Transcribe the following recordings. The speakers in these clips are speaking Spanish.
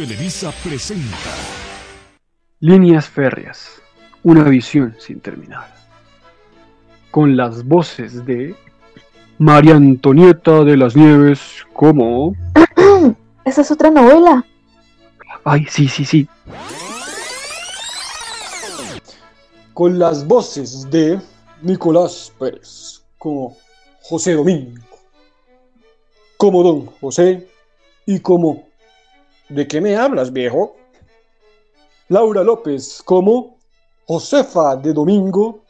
Televisa presenta Líneas férreas, una visión sin terminar. Con las voces de María Antonieta de las Nieves como... Esa es otra novela. Ay, sí, sí, sí. Con las voces de Nicolás Pérez como José Domingo, como Don José y como ¿De qué me hablas, viejo? Laura López como Josefa de Domingo,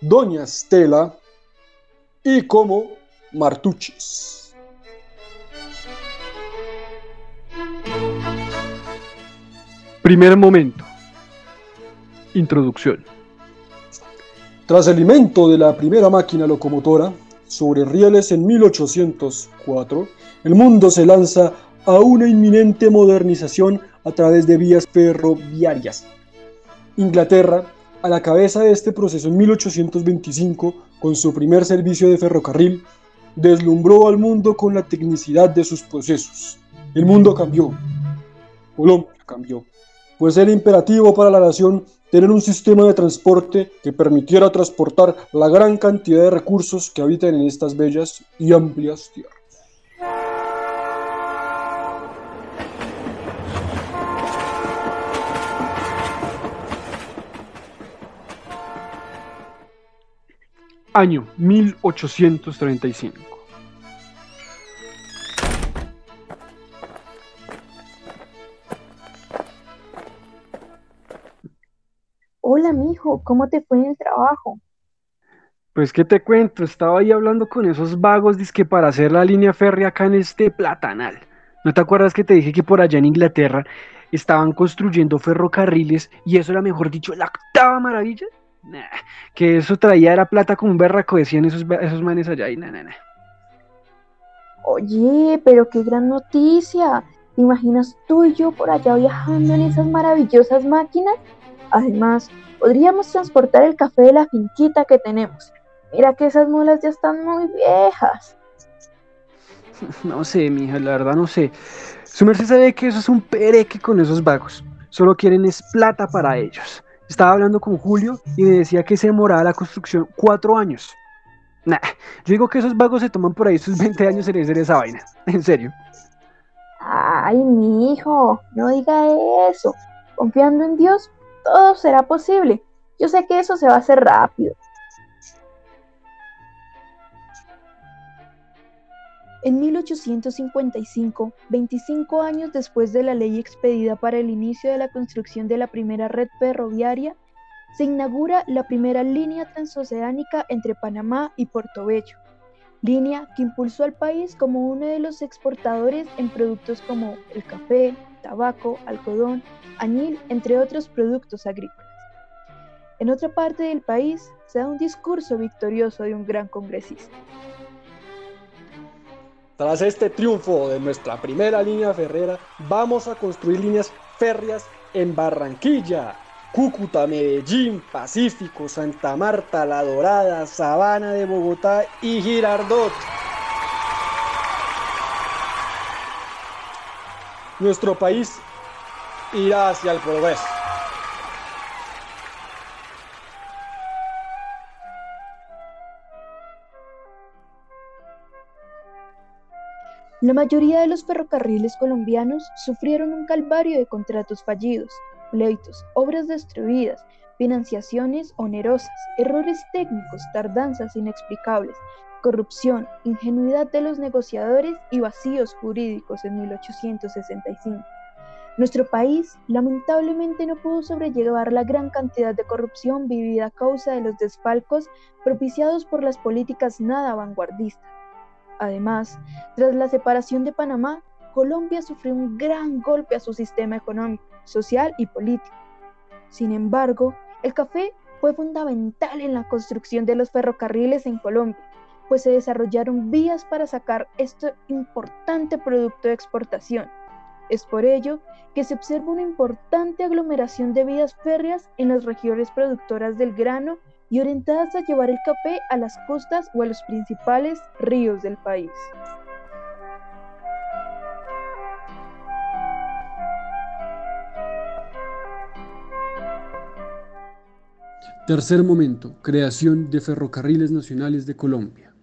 Doña Estela y como Martuchis. Primer momento. Introducción. Tras el invento de la primera máquina locomotora sobre rieles en 1804, el mundo se lanza a una inminente modernización a través de vías ferroviarias. Inglaterra, a la cabeza de este proceso en 1825, con su primer servicio de ferrocarril, deslumbró al mundo con la tecnicidad de sus procesos. El mundo cambió. Colombia cambió. Pues era imperativo para la nación tener un sistema de transporte que permitiera transportar la gran cantidad de recursos que habitan en estas bellas y amplias tierras. Año 1835. Hola, mijo, ¿cómo te fue en el trabajo? Pues qué te cuento, estaba ahí hablando con esos vagos que para hacer la línea férrea acá en este platanal. ¿No te acuerdas que te dije que por allá en Inglaterra estaban construyendo ferrocarriles y eso era, mejor dicho, la octava maravilla? Que eso traía era plata como un berraco, decían esos, esos manes allá y nada, nada. Oye, pero qué gran noticia. ¿Te imaginas tú y yo por allá viajando en esas maravillosas máquinas? Además, podríamos transportar el café de la finquita que tenemos. Mira que esas mulas ya están muy viejas. No sé, mija, la verdad no sé. Su merced sabe que eso es un pereque con esos vagos. Solo quieren es plata para ellos. Estaba hablando con Julio y me decía que se demoraba la construcción cuatro años. Nah, yo digo que esos vagos se toman por ahí sus 20 años en hacer esa vaina. En serio. Ay, mi hijo, no diga eso. Confiando en Dios, todo será posible. Yo sé que eso se va a hacer rápido. En 1855, 25 años después de la ley expedida para el inicio de la construcción de la primera red ferroviaria, se inaugura la primera línea transoceánica entre Panamá y Portobello, línea que impulsó al país como uno de los exportadores en productos como el café, tabaco, algodón, añil, entre otros productos agrícolas. En otra parte del país se da un discurso victorioso de un gran congresista. Tras este triunfo de nuestra primera línea ferrera, vamos a construir líneas férreas en Barranquilla, Cúcuta, Medellín, Pacífico, Santa Marta, La Dorada, Sabana de Bogotá y Girardot. Nuestro país irá hacia el progreso. La mayoría de los ferrocarriles colombianos sufrieron un calvario de contratos fallidos, pleitos, obras destruidas, financiaciones onerosas, errores técnicos, tardanzas inexplicables, corrupción, ingenuidad de los negociadores y vacíos jurídicos en 1865. Nuestro país lamentablemente no pudo sobrellevar la gran cantidad de corrupción vivida a causa de los desfalcos propiciados por las políticas nada vanguardistas Además, tras la separación de Panamá, Colombia sufrió un gran golpe a su sistema económico, social y político. Sin embargo, el café fue fundamental en la construcción de los ferrocarriles en Colombia, pues se desarrollaron vías para sacar este importante producto de exportación. Es por ello que se observa una importante aglomeración de vías férreas en las regiones productoras del grano y orientadas a llevar el café a las costas o a los principales ríos del país. Tercer momento, creación de Ferrocarriles Nacionales de Colombia.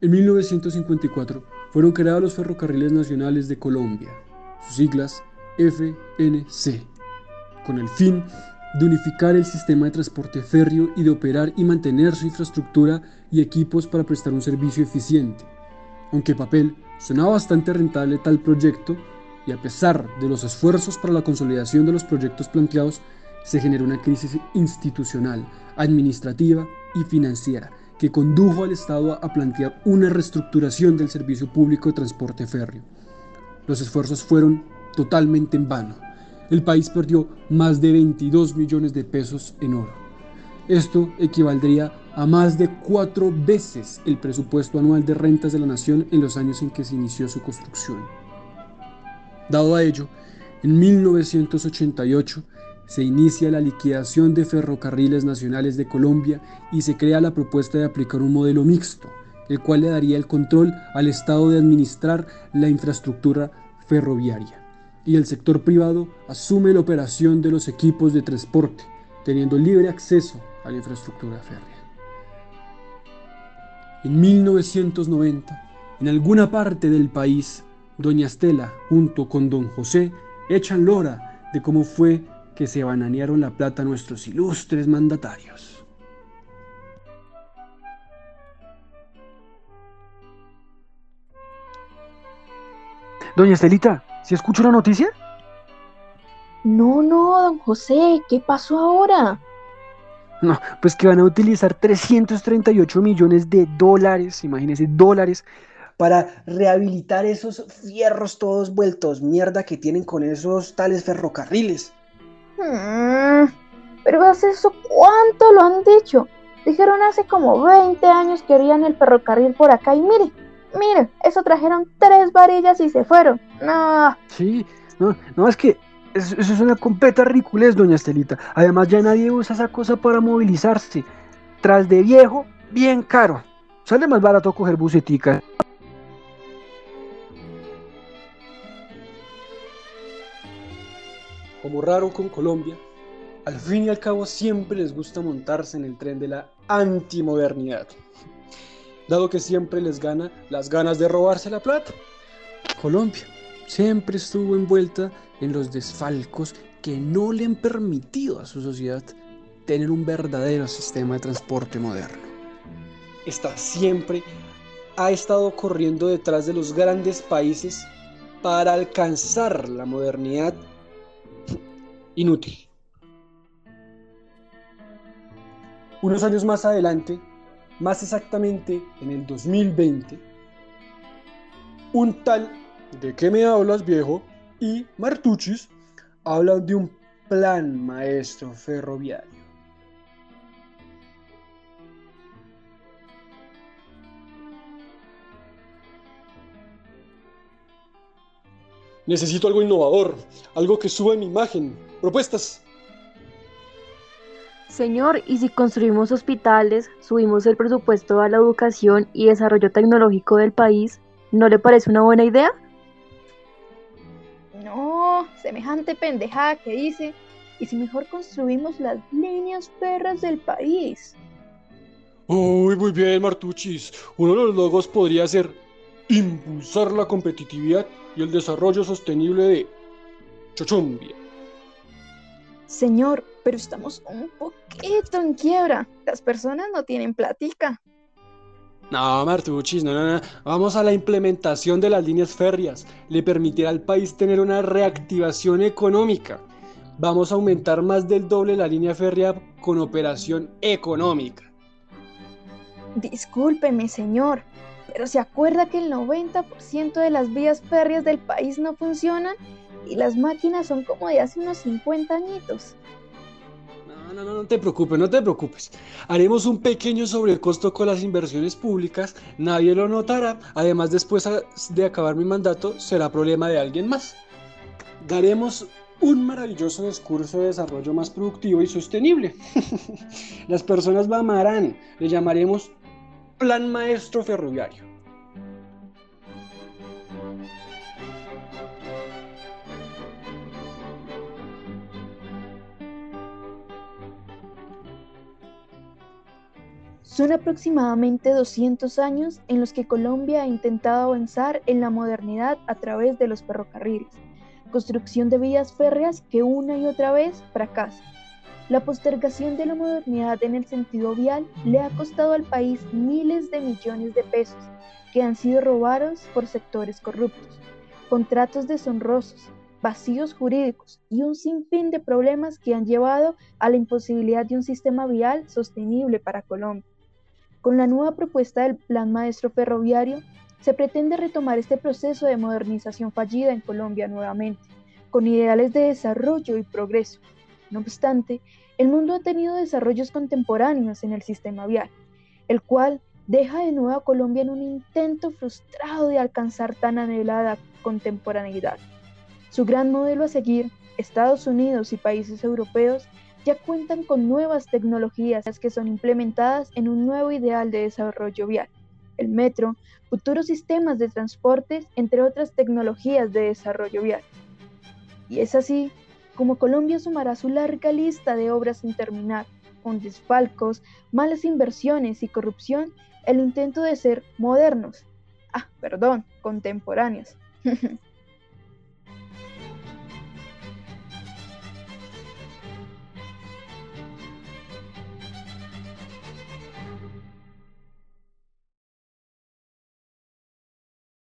En 1954 fueron creados los Ferrocarriles Nacionales de Colombia, sus siglas FNC, con el fin de unificar el sistema de transporte férreo y de operar y mantener su infraestructura y equipos para prestar un servicio eficiente. Aunque papel sonaba bastante rentable tal proyecto, y a pesar de los esfuerzos para la consolidación de los proyectos planteados, se generó una crisis institucional, administrativa y financiera que condujo al Estado a plantear una reestructuración del servicio público de transporte férreo. Los esfuerzos fueron totalmente en vano. El país perdió más de 22 millones de pesos en oro. Esto equivaldría a más de cuatro veces el presupuesto anual de rentas de la nación en los años en que se inició su construcción. Dado a ello, en 1988 se inicia la liquidación de ferrocarriles nacionales de Colombia y se crea la propuesta de aplicar un modelo mixto, el cual le daría el control al Estado de administrar la infraestructura ferroviaria. Y el sector privado asume la operación de los equipos de transporte, teniendo libre acceso a la infraestructura férrea. En 1990, en alguna parte del país, doña Estela, junto con don José, echan lora de cómo fue que se bananearon la plata nuestros ilustres mandatarios. Doña Estelita, ¿si escucho una noticia? No, no, don José, ¿qué pasó ahora? No, pues que van a utilizar 338 millones de dólares, imagínense, dólares, para rehabilitar esos fierros todos vueltos mierda que tienen con esos tales ferrocarriles. Mm, pero hace eso cuánto lo han dicho. Dijeron hace como 20 años que harían el ferrocarril por acá y mire, mire, eso trajeron tres varillas y se fueron. No. Sí, no, no es que eso, es una completa ridiculez, doña Estelita. Además ya nadie usa esa cosa para movilizarse. Tras de viejo, bien caro. Sale más barato coger bucetica. como raro con Colombia, al fin y al cabo siempre les gusta montarse en el tren de la antimodernidad, dado que siempre les gana las ganas de robarse la plata. Colombia siempre estuvo envuelta en los desfalcos que no le han permitido a su sociedad tener un verdadero sistema de transporte moderno. Esta siempre ha estado corriendo detrás de los grandes países para alcanzar la modernidad inútil. Unos años más adelante, más exactamente en el 2020, un tal de qué me hablas viejo y Martuchis hablan de un plan maestro ferroviario. Necesito algo innovador, algo que suba mi imagen. Propuestas. Señor, ¿y si construimos hospitales, subimos el presupuesto a la educación y desarrollo tecnológico del país, ¿no le parece una buena idea? Semejante pendejada que dice. ¿Y si mejor construimos las líneas perras del país? Uy, muy bien, Martuchis. Uno de los logos podría ser impulsar la competitividad y el desarrollo sostenible de Chochombia. Señor, pero estamos un poquito en quiebra. Las personas no tienen platica. No, Martuchis, no, no, no. Vamos a la implementación de las líneas férreas. Le permitirá al país tener una reactivación económica. Vamos a aumentar más del doble la línea férrea con operación económica. Discúlpeme, señor, pero se acuerda que el 90% de las vías férreas del país no funcionan y las máquinas son como de hace unos 50 añitos. No, no, no, te preocupes, no te preocupes. Haremos un pequeño sobrecosto con las inversiones públicas, nadie lo notará. Además, después de acabar mi mandato, será problema de alguien más. Daremos un maravilloso discurso de desarrollo más productivo y sostenible. las personas lo le llamaremos Plan Maestro Ferroviario. Son aproximadamente 200 años en los que Colombia ha intentado avanzar en la modernidad a través de los ferrocarriles, construcción de vías férreas que una y otra vez fracasan. La postergación de la modernidad en el sentido vial le ha costado al país miles de millones de pesos que han sido robados por sectores corruptos, contratos deshonrosos, vacíos jurídicos y un sinfín de problemas que han llevado a la imposibilidad de un sistema vial sostenible para Colombia. Con la nueva propuesta del Plan Maestro Ferroviario, se pretende retomar este proceso de modernización fallida en Colombia nuevamente, con ideales de desarrollo y progreso. No obstante, el mundo ha tenido desarrollos contemporáneos en el sistema vial, el cual deja de nuevo a Colombia en un intento frustrado de alcanzar tan anhelada contemporaneidad. Su gran modelo a seguir, Estados Unidos y países europeos, ya cuentan con nuevas tecnologías que son implementadas en un nuevo ideal de desarrollo vial, el metro, futuros sistemas de transportes, entre otras tecnologías de desarrollo vial. Y es así como Colombia sumará su larga lista de obras sin terminar, con desfalcos, malas inversiones y corrupción, el intento de ser modernos, ah, perdón, contemporáneos.